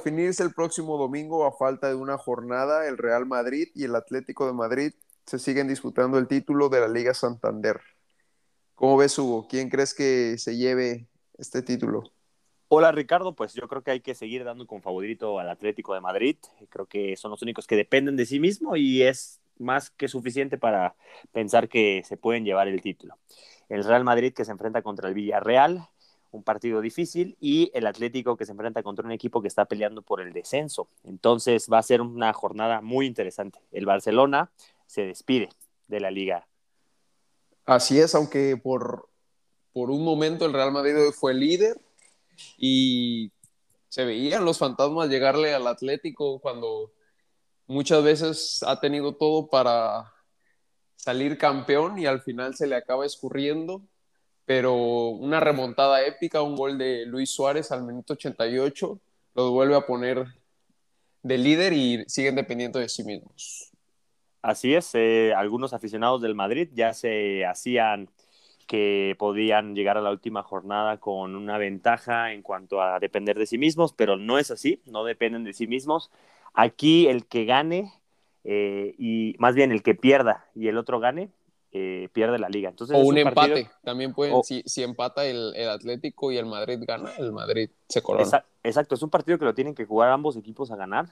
definirse el próximo domingo a falta de una jornada, el Real Madrid y el Atlético de Madrid se siguen disputando el título de la Liga Santander. ¿Cómo ves, Hugo? ¿Quién crees que se lleve este título? Hola Ricardo, pues yo creo que hay que seguir dando con favorito al Atlético de Madrid. Creo que son los únicos que dependen de sí mismo y es más que suficiente para pensar que se pueden llevar el título. El Real Madrid que se enfrenta contra el Villarreal, un partido difícil, y el Atlético que se enfrenta contra un equipo que está peleando por el descenso. Entonces va a ser una jornada muy interesante. El Barcelona se despide de la liga Así es, aunque por, por un momento el Real Madrid fue líder y se veían los fantasmas llegarle al Atlético cuando muchas veces ha tenido todo para salir campeón y al final se le acaba escurriendo, pero una remontada épica, un gol de Luis Suárez al minuto 88, los vuelve a poner de líder y siguen dependiendo de sí mismos. Así es, eh, algunos aficionados del Madrid ya se hacían que podían llegar a la última jornada con una ventaja en cuanto a depender de sí mismos, pero no es así, no dependen de sí mismos. Aquí el que gane, eh, y más bien el que pierda y el otro gane, eh, pierde la liga. Entonces, o un, empate, también pueden, si, si, empata el, el, Atlético y el Madrid gana, el Madrid se corona. Exacto, es un partido que lo tienen que jugar ambos equipos a ganar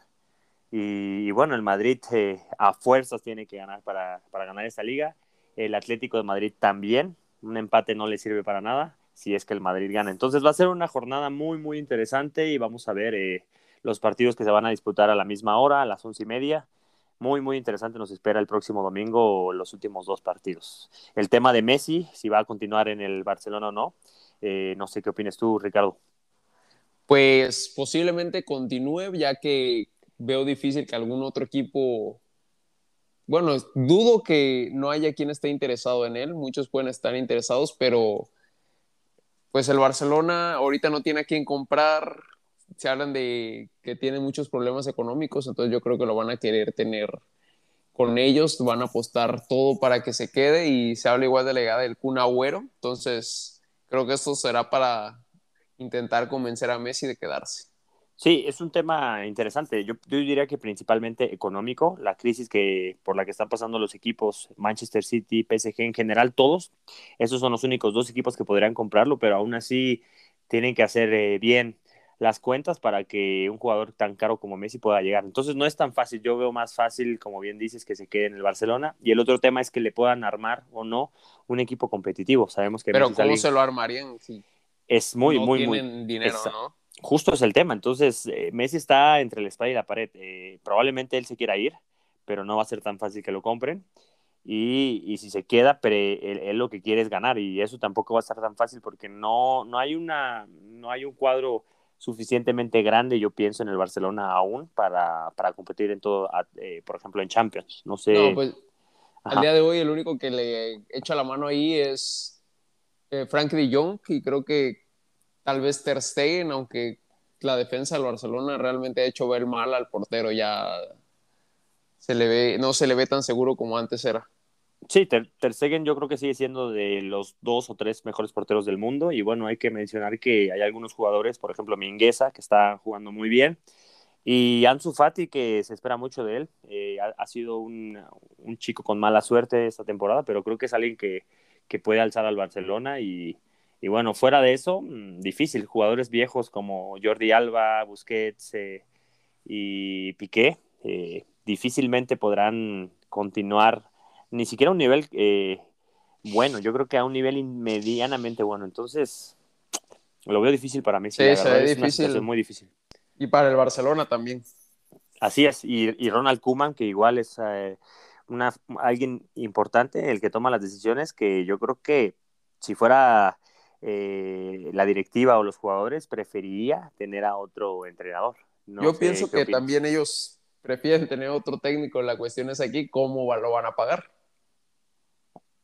y, bueno, el Madrid eh, a fuerzas tiene que ganar para, para, ganar esta liga. El Atlético de Madrid también. Un empate no le sirve para nada si es que el Madrid gana. Entonces va a ser una jornada muy, muy interesante y vamos a ver eh, los partidos que se van a disputar a la misma hora, a las once y media. Muy, muy interesante nos espera el próximo domingo los últimos dos partidos. El tema de Messi, si va a continuar en el Barcelona o no. Eh, no sé qué opinas tú, Ricardo. Pues posiblemente continúe, ya que veo difícil que algún otro equipo, bueno, dudo que no haya quien esté interesado en él, muchos pueden estar interesados, pero pues el Barcelona ahorita no tiene a quien comprar, se hablan de que tiene muchos problemas económicos, entonces yo creo que lo van a querer tener con ellos, van a apostar todo para que se quede y se habla igual de la llegada del Kun Agüero, entonces creo que esto será para intentar convencer a Messi de quedarse. Sí, es un tema interesante. Yo, diría que principalmente económico, la crisis que por la que están pasando los equipos Manchester City, PSG en general, todos, esos son los únicos dos equipos que podrían comprarlo, pero aún así tienen que hacer eh, bien las cuentas para que un jugador tan caro como Messi pueda llegar. Entonces no es tan fácil. Yo veo más fácil, como bien dices, que se quede en el Barcelona. Y el otro tema es que le puedan armar o no un equipo competitivo. Sabemos que pero cómo se lo armarían si es muy, muy, muy dinero, ¿no? justo es el tema. Entonces, eh, Messi está entre la espada y la pared. Eh, probablemente él se quiera ir, pero no va a ser tan fácil que lo compren. Y, y si se queda, pero él, lo que quiere es ganar. Y eso tampoco va a estar tan fácil porque no, no, hay, una, no hay un cuadro suficientemente grande, yo pienso, en el Barcelona aún para, para competir en todo, eh, por ejemplo, en Champions. No sé. No, pues, al día de hoy el único que le echa la mano ahí es Frank de Jong y creo que tal vez Ter Stegen, aunque la defensa del Barcelona realmente ha hecho ver mal al portero, ya se le ve, no se le ve tan seguro como antes era. Sí, Ter, Stegen yo creo que sigue siendo de los dos o tres mejores porteros del mundo. Y bueno, hay que mencionar que hay algunos jugadores, por ejemplo Mingueza, que está jugando muy bien, y Ansu Fati, que se espera mucho de él, eh, ha, sido un, un, chico con mala suerte esta temporada, pero creo que es alguien que, que puede alzar al Barcelona. Y, y bueno, fuera de eso, mm, difícil. Jugadores viejos como Jordi Alba, Busquets eh, y Piqué eh, difícilmente podrán continuar ni siquiera a un nivel eh, bueno. Yo creo que a un nivel medianamente bueno. Entonces, lo veo difícil para mí. Sí, es difícil. muy difícil. Y para el Barcelona también. Así es. Y, y Ronald Kuman, que igual es una, alguien importante, el que toma las decisiones, que yo creo que si fuera eh, la directiva o los jugadores preferiría tener a otro entrenador. Yo pienso que también ellos prefieren tener otro técnico. La cuestión es aquí cómo lo van a pagar.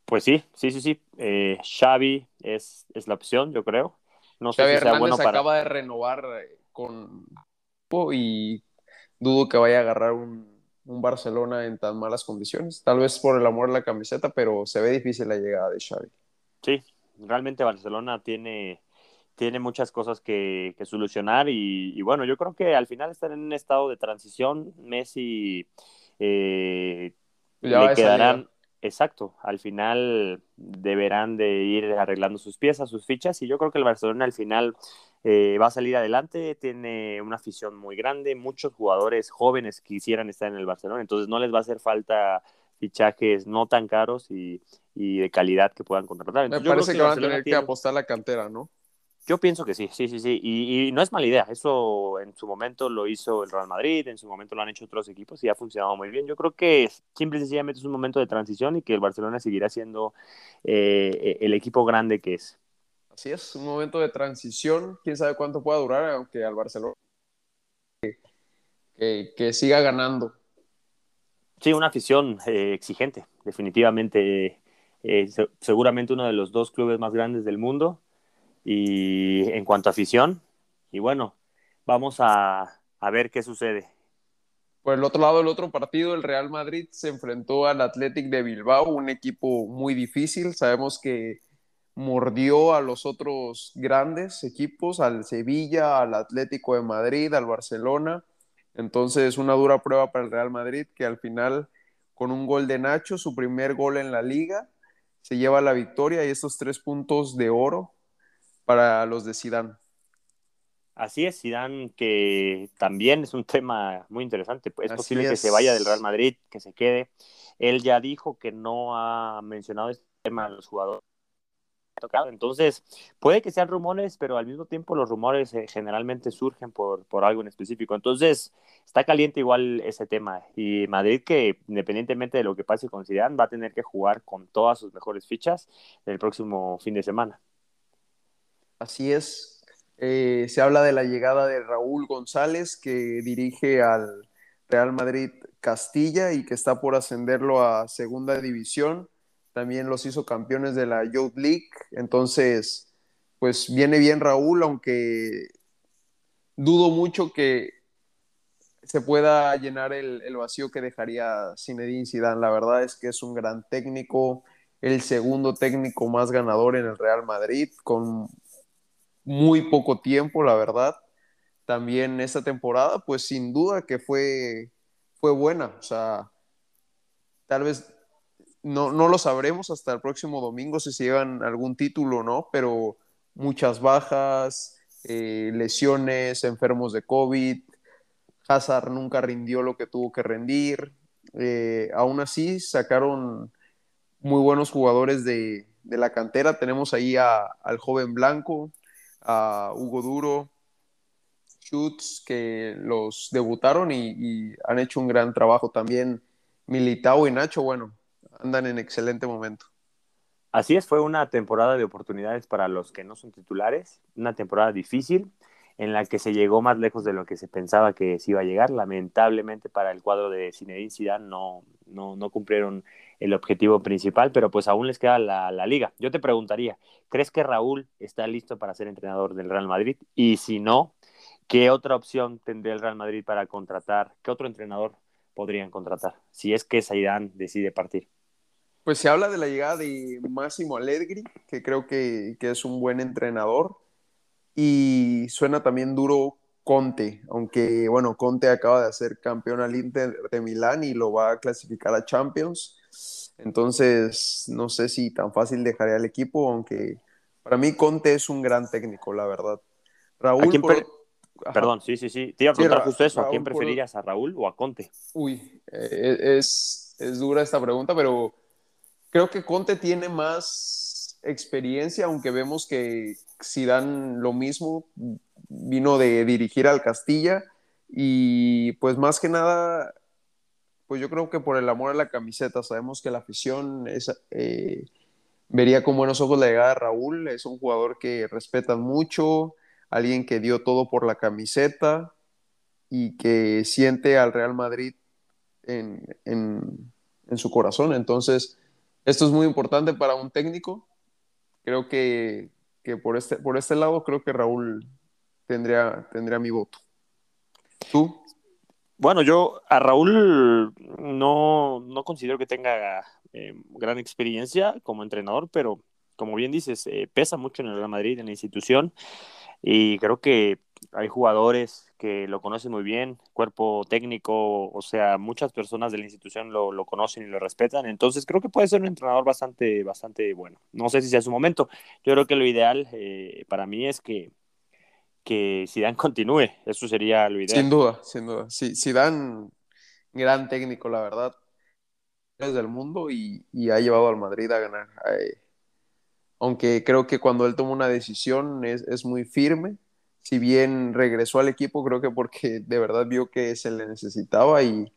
Pues sí, sí, sí, sí. Eh, Xavi es, es, la opción, yo creo. No sé si sea bueno para... acaba de renovar eh, con y dudo que vaya a agarrar un, un, Barcelona en tan malas condiciones. Tal vez por el amor a la camiseta, pero se ve difícil la llegada de Xavi. Sí, realmente Barcelona tiene, tiene muchas cosas que, solucionar y, bueno, yo creo que al final están en un estado de transición. Messi eh, le quedarán, exacto, al final deberán de ir arreglando sus piezas, sus fichas y yo creo que el Barcelona al final eh, va a salir adelante, tiene una afición muy grande, muchos jugadores jóvenes quisieran estar en el Barcelona, entonces no les va a hacer falta fichajes no tan caros y, de calidad que puedan contratar. Me parece que, van a tener que apostar la cantera, ¿no? Yo pienso que sí, sí, sí, sí. Y, no es mala idea. Eso en su momento lo hizo el Real Madrid, en su momento lo han hecho otros equipos y ha funcionado muy bien. Yo creo que simple y sencillamente es un momento de transición y que el Barcelona seguirá siendo eh, el equipo grande que es. Así es, un momento de transición. Quién sabe cuánto pueda durar, aunque al Barcelona que, siga ganando. Sí, una afición eh, exigente, definitivamente. Eh, seguramente uno de los dos clubes más grandes del mundo y en cuanto a afición, y bueno, vamos a, ver qué sucede. Por el otro lado, el otro partido, el Real Madrid se enfrentó al Athletic de Bilbao, un equipo muy difícil. Sabemos que mordió a los otros grandes equipos, al Sevilla, al Atlético de Madrid, al Barcelona. Entonces, una dura prueba para el Real Madrid que al final, con un gol de Nacho, su primer gol en la liga, se lleva la victoria y estos tres puntos de oro para los de Sidán. Así es, Sidán, que también es un tema muy interesante. Es posible que se vaya del Real Madrid, que se quede. Él ya dijo que no ha mencionado este tema a los jugadores. Entonces, puede que sean rumores, pero al mismo tiempo los rumores eh, generalmente surgen por, por algo en específico. Entonces, está caliente igual ese tema. Y Madrid, que independientemente de lo que pase con Zidane, va a tener que jugar con todas sus mejores fichas el próximo fin de semana. Así es. Eh, se habla de la llegada de Raúl González, que dirige al Real Madrid Castilla y que está por ascenderlo a segunda división. También los hizo campeones de la Youth League. Entonces, pues viene bien Raúl, aunque dudo mucho que se pueda llenar el, el, vacío que dejaría Zinedine Zidane. La verdad es que es un gran técnico, el segundo técnico más ganador en el Real Madrid, con muy poco tiempo, la verdad. También esta temporada, pues sin duda que fue, fue buena. O sea, tal vez no, no lo sabremos hasta el próximo domingo si se llevan algún título o no, pero muchas bajas, eh, lesiones, enfermos de COVID. Hazard nunca rindió lo que tuvo que rendir. Eh, aún así, sacaron muy buenos jugadores de, de la cantera. Tenemos ahí a, al joven Blanco, a Hugo Duro, Schutz, que los debutaron y, han hecho un gran trabajo también. Militao y Nacho, bueno, andan en excelente momento. Así es, fue una temporada de oportunidades para los que no son titulares, una temporada difícil en la que se llegó más lejos de lo que se pensaba que se iba a llegar. Lamentablemente para el cuadro de Zinedine Zidane no, no, no cumplieron el objetivo principal, pero pues aún les queda la, liga. Yo te preguntaría, ¿crees que Raúl está listo para ser entrenador del Real Madrid? Y si no, ¿qué otra opción tendría el Real Madrid para contratar? ¿Qué otro entrenador podrían contratar? Si es que Zidane decide partir. Pues se habla de la llegada de Máximo Allegri, que creo que, que es un buen entrenador. Y suena también duro Conte, aunque bueno, Conte acaba de hacer campeón al Inter de Milán y lo va a clasificar a Champions. Entonces, no sé si tan fácil dejaría el equipo, aunque para mí Conte es un gran técnico, la verdad. Raúl, perdón, sí, sí, sí. Te iba a preguntar justo eso, ¿a quién preferirías, a Raúl o a Conte? Uy, eh, es, es dura esta pregunta, pero creo que Conte tiene más experiencia, aunque vemos que si dan lo mismo, vino de dirigir al Castilla y pues más que nada, pues yo creo que por el amor a la camiseta, sabemos que la afición eh, vería con buenos ojos la llegada de Raúl, es un jugador que respetan mucho, alguien que dio todo por la camiseta y que siente al Real Madrid en, en su corazón. Entonces, esto es muy importante para un técnico. Creo que, que por, este, por este lado, creo que Raúl tendría, tendría mi voto. ¿Tú? Bueno, yo a Raúl no, no considero que tenga eh, gran experiencia como entrenador, pero como bien dices, eh, pesa mucho en el Real Madrid, en la institución, y creo que hay jugadores que lo conocen muy bien, cuerpo técnico, o sea, muchas personas de la institución lo, lo, conocen y lo respetan, entonces creo que puede ser un entrenador bastante, bastante bueno. No sé si sea su momento, yo creo que lo ideal eh, para mí es que, que Zidane continúe, eso sería lo ideal. Sin duda, sin duda, sí, Zidane, gran técnico, la verdad, es del mundo y, y, ha llevado al Madrid a ganar. Eh, aunque creo que cuando él toma una decisión es, es muy firme, si bien regresó al equipo, creo que porque de verdad vio que se le necesitaba y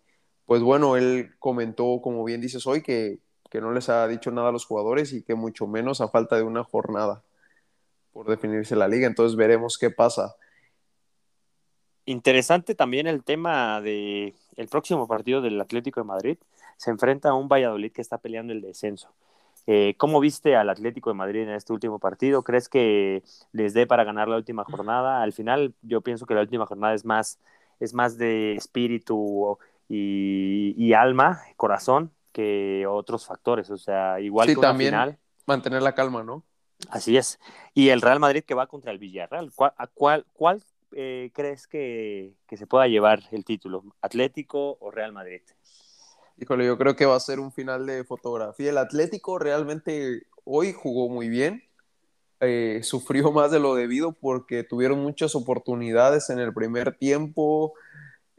pues bueno, él comentó, como bien dices hoy, que, que no les ha dicho nada a los jugadores y que mucho menos a falta de una jornada por definirse la liga. Entonces veremos qué pasa. Interesante también el tema de el próximo partido del Atlético de Madrid. Se enfrenta a un Valladolid que está peleando el descenso. Eh, ¿Cómo viste al Atlético de Madrid en este último partido? ¿Crees que les dé para ganar la última jornada? Al final, yo pienso que la última jornada es más, es más de espíritu y, y alma, corazón, que otros factores. O sea, igual sí, que también final. Mantener la calma, ¿no? Así es. Y el Real Madrid que va contra el Villarreal. ¿Cuál, a cuál, cuál eh, crees que, que se pueda llevar el título? ¿Atlético o Real Madrid? Híjole, yo creo que va a ser un final de fotografía. El Atlético realmente hoy jugó muy bien. Eh, sufrió más de lo debido porque tuvieron muchas oportunidades en el primer tiempo.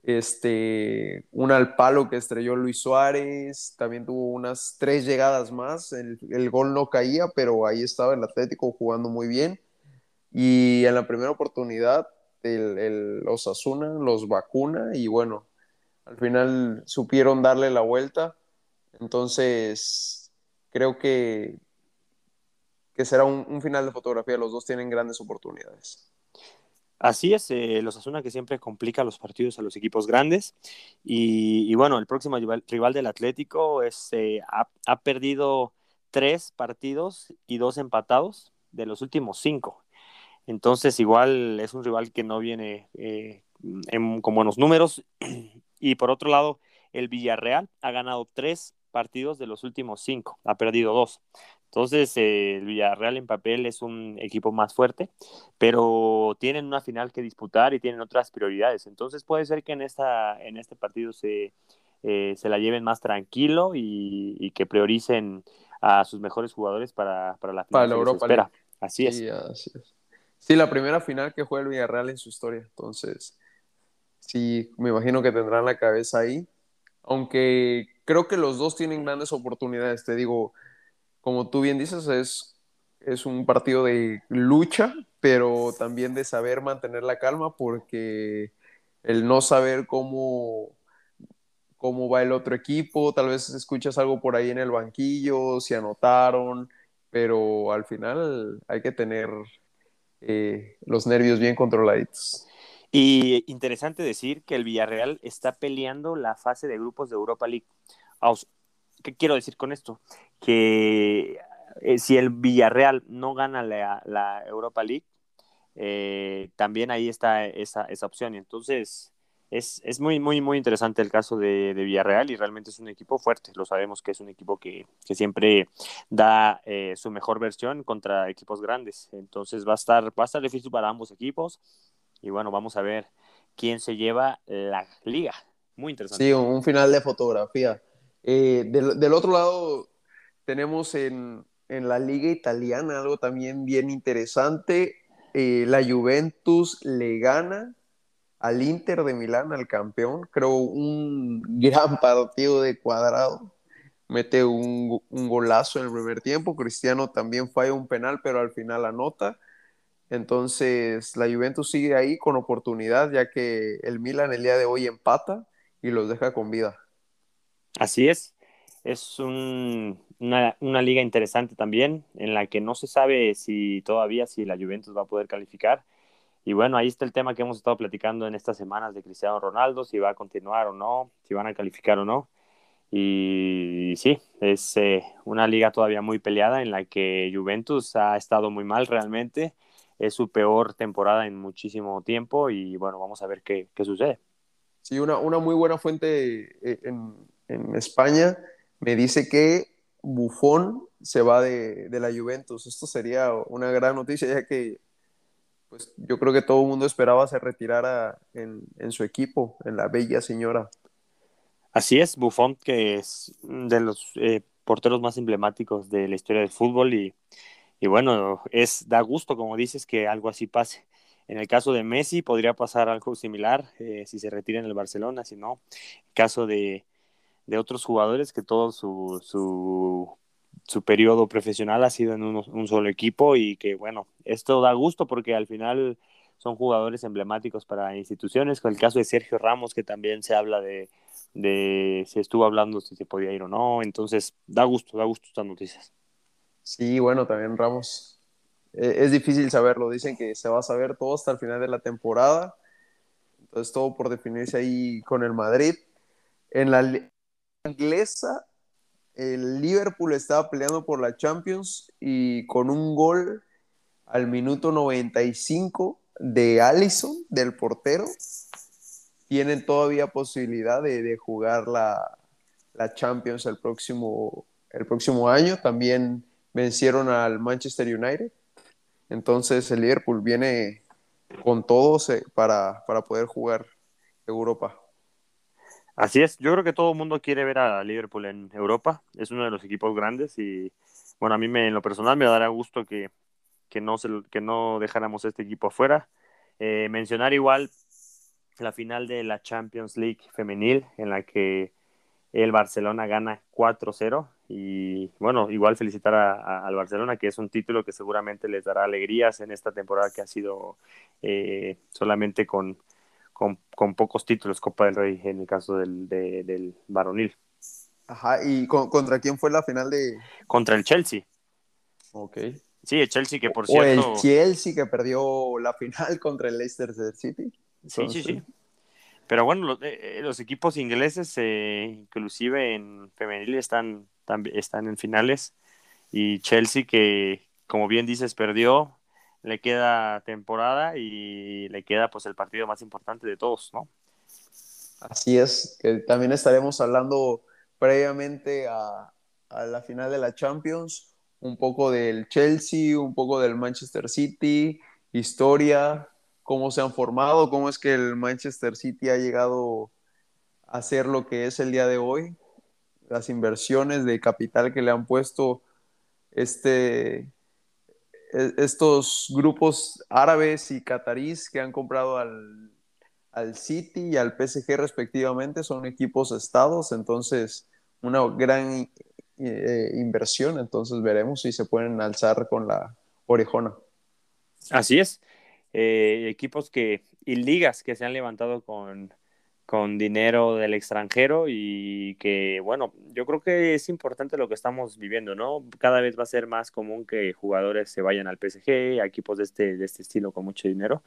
Este, una al palo que estrelló Luis Suárez, también tuvo unas tres llegadas más. El, el gol no caía, pero ahí estaba el Atlético jugando muy bien. Y en la primera oportunidad, el, el Osasuna los vacuna y bueno, al final supieron darle la vuelta. Entonces, creo que, que será un, final de fotografía. Los dos tienen grandes oportunidades. Así es, eh, los Asuna que siempre complica los partidos a los equipos grandes. Y, bueno, el próximo rival, rival del Atlético es, eh, ha, ha, perdido tres partidos y dos empatados de los últimos cinco. Entonces, igual es un rival que no viene eh, en, con buenos números y por otro lado, el Villarreal ha ganado tres partidos de los últimos cinco, ha perdido dos. Entonces, eh, el Villarreal en papel es un equipo más fuerte, pero tienen una final que disputar y tienen otras prioridades. Entonces, puede ser que en, esta, en este partido se, eh, se la lleven más tranquilo y, y, que prioricen a sus mejores jugadores para, para la final. Para la Europa. Espera. Así es. Sí, así es. Sí, la primera final que juega el Villarreal en su historia. Entonces, sí, me imagino que tendrán la cabeza ahí. Aunque creo que los dos tienen grandes oportunidades. Te digo, como tú bien dices, es, es un partido de lucha, pero también de saber mantener la calma, porque el no saber cómo, cómo va el otro equipo, tal vez escuchas algo por ahí en el banquillo, si anotaron, pero al final hay que tener eh, los nervios bien controladitos. Y interesante decir que el Villarreal está peleando la fase de grupos de Europa League. ¿Qué quiero decir con esto? Que eh, si el Villarreal no gana la, Europa League, eh, también ahí está esa, esa opción. Entonces es, muy, muy, muy interesante el caso de, de, Villarreal y realmente es un equipo fuerte. Lo sabemos que es un equipo que, que siempre da eh, su mejor versión contra equipos grandes. Entonces va a estar, va a estar difícil para ambos equipos. Y bueno, vamos a ver quién se lleva la liga. Muy interesante. Sí, un final de fotografía. Eh, del, otro lado, tenemos en, en, la liga italiana algo también bien interesante. Eh, la Juventus le gana al Inter de Milán, al campeón. Creo un gran partido de cuadrado. Mete un, un golazo en el primer tiempo. Cristiano también falla un penal, pero al final anota. Entonces, la Juventus sigue ahí con oportunidad, ya que el Milan el día de hoy empata y los deja con vida. Así es. Es un, una, una, liga interesante también, en la que no se sabe si todavía si la Juventus va a poder calificar. Y bueno, ahí está el tema que hemos estado platicando en estas semanas de Cristiano Ronaldo, si va a continuar o no, si van a calificar o no. Y sí, es eh, una liga todavía muy peleada en la que Juventus ha estado muy mal realmente es su peor temporada en muchísimo tiempo y bueno, vamos a ver qué, qué sucede. Sí, una, una, muy buena fuente eh, en, en, España me dice que Buffon se va de, la Juventus. Esto sería una gran noticia, ya que pues, yo creo que todo el mundo esperaba se retirara en, su equipo, en la bella señora. Así es, Buffon, que es de los eh, porteros más emblemáticos de la historia del fútbol y, bueno, es da gusto, como dices, que algo así pase. En el caso de Messi podría pasar algo similar eh, si se retira en el Barcelona, si no, en caso de, otros jugadores que todo su, su, periodo profesional ha sido en un, solo equipo y que bueno, esto da gusto porque al final son jugadores emblemáticos para instituciones, con el caso de Sergio Ramos que también se habla de, de se estuvo hablando si se podía ir o no, entonces da gusto, da gusto estas noticias. Sí, bueno, también Ramos e, es difícil saberlo. Dicen que se va a saber todo hasta el final de la temporada. Entonces, todo por definirse ahí con el Madrid. En la inglesa, el Liverpool estaba peleando por la Champions y con un gol al minuto 95 de Allison, del portero, tienen todavía posibilidad de, jugar la, la, Champions el próximo, el próximo año. También vencieron al Manchester United entonces el Liverpool viene con todo para, poder jugar Europa. Así es, yo creo que todo el mundo quiere ver a Liverpool en Europa, es uno de los equipos grandes y bueno, a mí me, en lo personal me dará gusto que, no, se, que no dejáramos este equipo afuera. Eh, mencionar igual la final de la Champions League femenil en la que el Barcelona gana 4-0 y bueno, igual felicitar al Barcelona, que es un título que seguramente les dará alegrías en esta temporada que ha sido eh, solamente con, con, pocos títulos Copa del Rey en el caso del, del varonil. Ajá, ¿y contra quién fue la final de...? Contra el Chelsea. Ok. Sí, el Chelsea que por cierto... O el Chelsea que perdió la final contra el Leicester City. Sí, sí, sí. Pero bueno, los, eh, los equipos ingleses, eh, inclusive en femenil, están, están en finales. Y Chelsea, que como bien dices, perdió, le queda temporada y le queda pues el partido más importante de todos, ¿no? Así es, que también estaremos hablando previamente a, a la final de la Champions, un poco del Chelsea, un poco del Manchester City, historia, cómo se han formado, cómo es que el Manchester City ha llegado a ser lo que es el día de hoy, las inversiones de capital que le han puesto este, e, estos grupos árabes y catarís que han comprado al, City y al PSG respectivamente, son equipos estados, entonces una gran eh, inversión, entonces veremos si se pueden alzar con la orejona. Así es. Eh, equipos que, y ligas que se han levantado con, con dinero del extranjero y que, bueno, yo creo que es importante lo que estamos viviendo, ¿no? Cada vez va a ser más común que jugadores se vayan al PSG, a equipos de este, de este estilo con mucho dinero,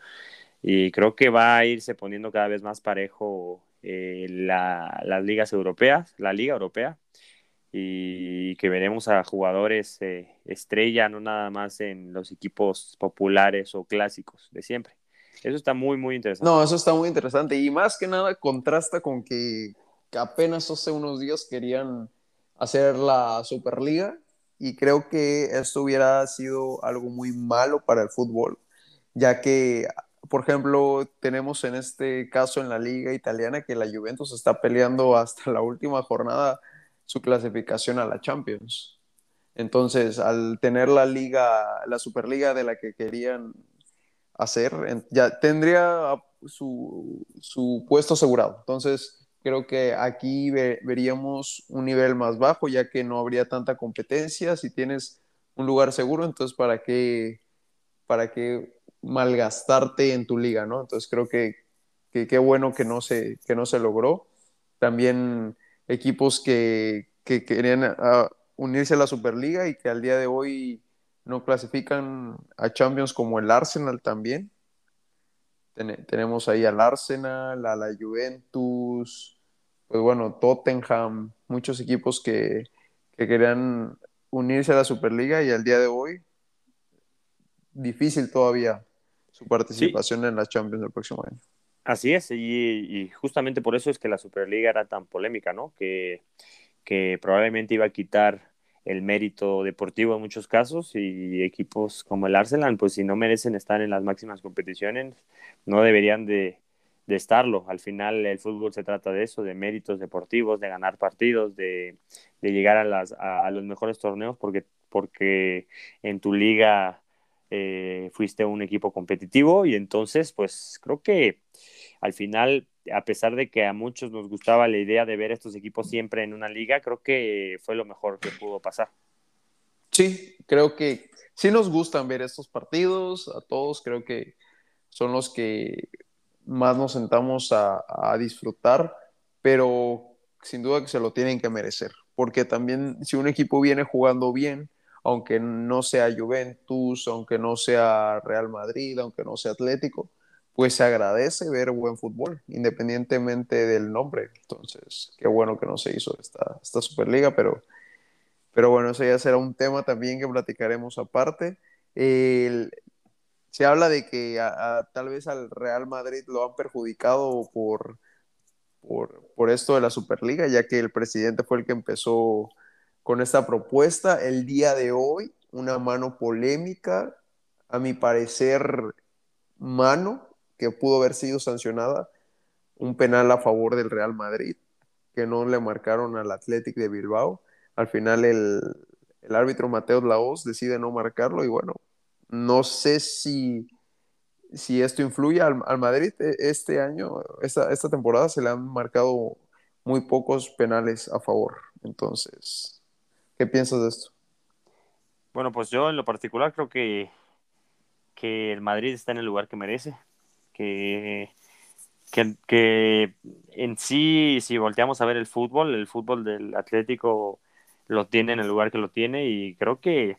y creo que va a irse poniendo cada vez más parejo eh, las ligas europeas, la liga europea, y que veremos a jugadores eh, estrella, no nada más en los equipos populares o clásicos de siempre. Eso está muy, muy interesante. No, eso está muy interesante y más que nada contrasta con que, apenas hace unos días querían hacer la Superliga y creo que esto hubiera sido algo muy malo para el fútbol, ya que, por ejemplo, tenemos en este caso en la liga italiana que la Juventus está peleando hasta la última jornada su clasificación a la Champions. Entonces, al tener la liga, la Superliga de la que querían hacer, ya tendría su, su puesto asegurado. Entonces, creo que aquí veríamos un nivel más bajo, ya que no habría tanta competencia. Si tienes un lugar seguro, entonces, ¿para qué, para qué malgastarte en tu liga? ¿no? Entonces, creo que qué bueno que no, se, que no se logró. También equipos que, querían ah, unirse a la Superliga y que al día de hoy no clasifican a Champions como el Arsenal también. tenemos ahí al Arsenal, a la Juventus, pues bueno, Tottenham, muchos equipos que, querían unirse a la Superliga y al día de hoy difícil todavía su participación en la Champions del próximo año. Así es, y, justamente por eso es que la Superliga era tan polémica, ¿no? Que, que probablemente iba a quitar el mérito deportivo en muchos casos y equipos como el Arsenal, pues si no merecen estar en las máximas competiciones, no deberían de, de estarlo. Al final el fútbol se trata de eso, de méritos deportivos, de ganar partidos, de, de llegar a, las, a, los mejores torneos porque, porque en tu liga eh, fuiste un equipo competitivo y entonces pues creo que al final a pesar de que a muchos nos gustaba la idea de ver estos equipos siempre en una liga, creo que fue lo mejor que pudo pasar. Sí, creo que sí nos gustan ver estos partidos, a todos creo que son los que más nos sentamos a, disfrutar, pero sin duda que se lo tienen que merecer, porque también si un equipo viene jugando bien, aunque no sea Juventus, aunque no sea Real Madrid, aunque no sea Atlético, pues se agradece ver buen fútbol, independientemente del nombre. Entonces, qué bueno que no se hizo esta, esta Superliga, pero, pero bueno, eso ya será un tema también que platicaremos aparte. se habla de que tal vez al Real Madrid lo han perjudicado por, por, por esto de la Superliga, ya que el presidente fue el que empezó con esta propuesta. El día de hoy, una mano polémica, a mi parecer, mano, que pudo haber sido sancionada, un penal a favor del Real Madrid, que no le marcaron al Athletic de Bilbao. Al final el, el árbitro Mateo Laos decide no marcarlo y bueno, no sé si, si esto influye al, al Madrid. E, este año, esta, esta temporada se le han marcado muy pocos penales a favor. Entonces, ¿qué piensas de esto? Bueno, pues yo en lo particular creo que, que el Madrid está en el lugar que merece que, en sí, si volteamos a ver el fútbol, el fútbol del Atlético lo tiene en el lugar que lo tiene y creo que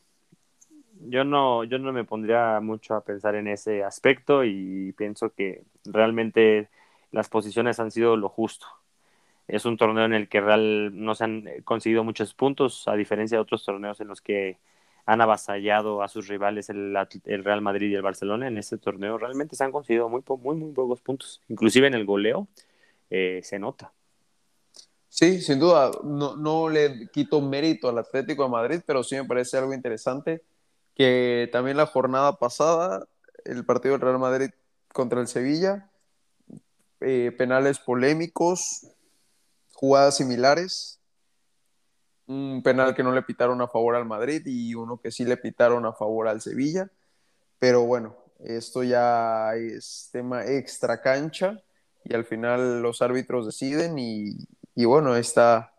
yo no, yo no me pondría mucho a pensar en ese aspecto y pienso que realmente las posiciones han sido lo justo. Es un torneo en el que real no se han conseguido muchos puntos, a diferencia de otros torneos en los que han avasallado a sus rivales el, Real Madrid y el Barcelona en este torneo. Realmente se han conseguido muy, muy, muy pocos puntos. Inclusive en el goleo eh, se nota. Sí, sin duda. No, no, le quito mérito al Atlético de Madrid, pero sí me parece algo interesante que también la jornada pasada, el partido del Real Madrid contra el Sevilla, eh, penales polémicos, jugadas similares, un penal que no le pitaron a favor al Madrid y uno que sí le pitaron a favor al Sevilla. Pero bueno, esto ya es tema extra cancha y al final los árbitros deciden y, bueno, ahí, está,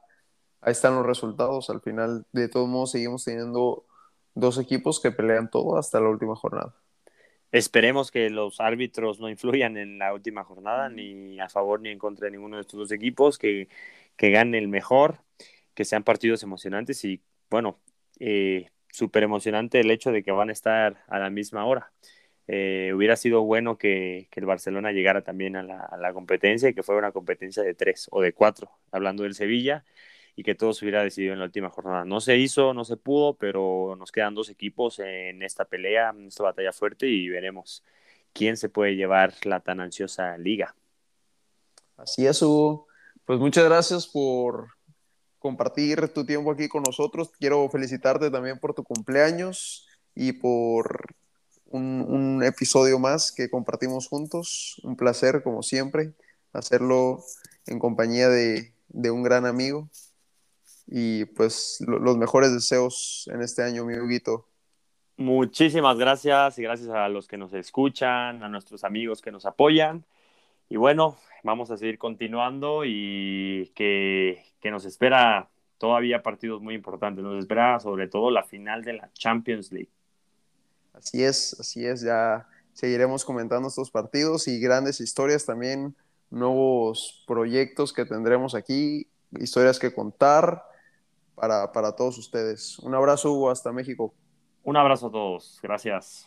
ahí están los resultados. Al final, de todos modos, seguimos teniendo dos equipos que pelean todo hasta la última jornada. Esperemos que los árbitros no influyan en la última jornada, ni a favor ni en contra de ninguno de estos dos equipos, que, que gane el mejor que sean partidos emocionantes y bueno, eh, súper emocionante el hecho de que van a estar a la misma hora. Eh, hubiera sido bueno que, el Barcelona llegara también a la, competencia y que fuera una competencia de tres o de cuatro, hablando del Sevilla, y que todo se hubiera decidido en la última jornada. No se hizo, no se pudo, pero nos quedan dos equipos en esta pelea, en esta batalla fuerte y veremos quién se puede llevar la tan ansiosa liga. Así es, Hugo. Pues muchas gracias por, compartir tu tiempo aquí con nosotros. Quiero felicitarte también por tu cumpleaños y por un, episodio más que compartimos juntos. Un placer, como siempre, hacerlo en compañía de, un gran amigo. Y pues los mejores deseos en este año, mi Huguito. Muchísimas gracias y gracias a los que nos escuchan, a nuestros amigos que nos apoyan. Y bueno, vamos a seguir continuando y que, nos espera todavía partidos muy importantes. Nos espera sobre todo la final de la Champions League. Así es, así es. Ya seguiremos comentando estos partidos y grandes historias también, nuevos proyectos que tendremos aquí, historias que contar para, para todos ustedes. Un abrazo, Hugo, hasta México. Un abrazo a todos. Gracias.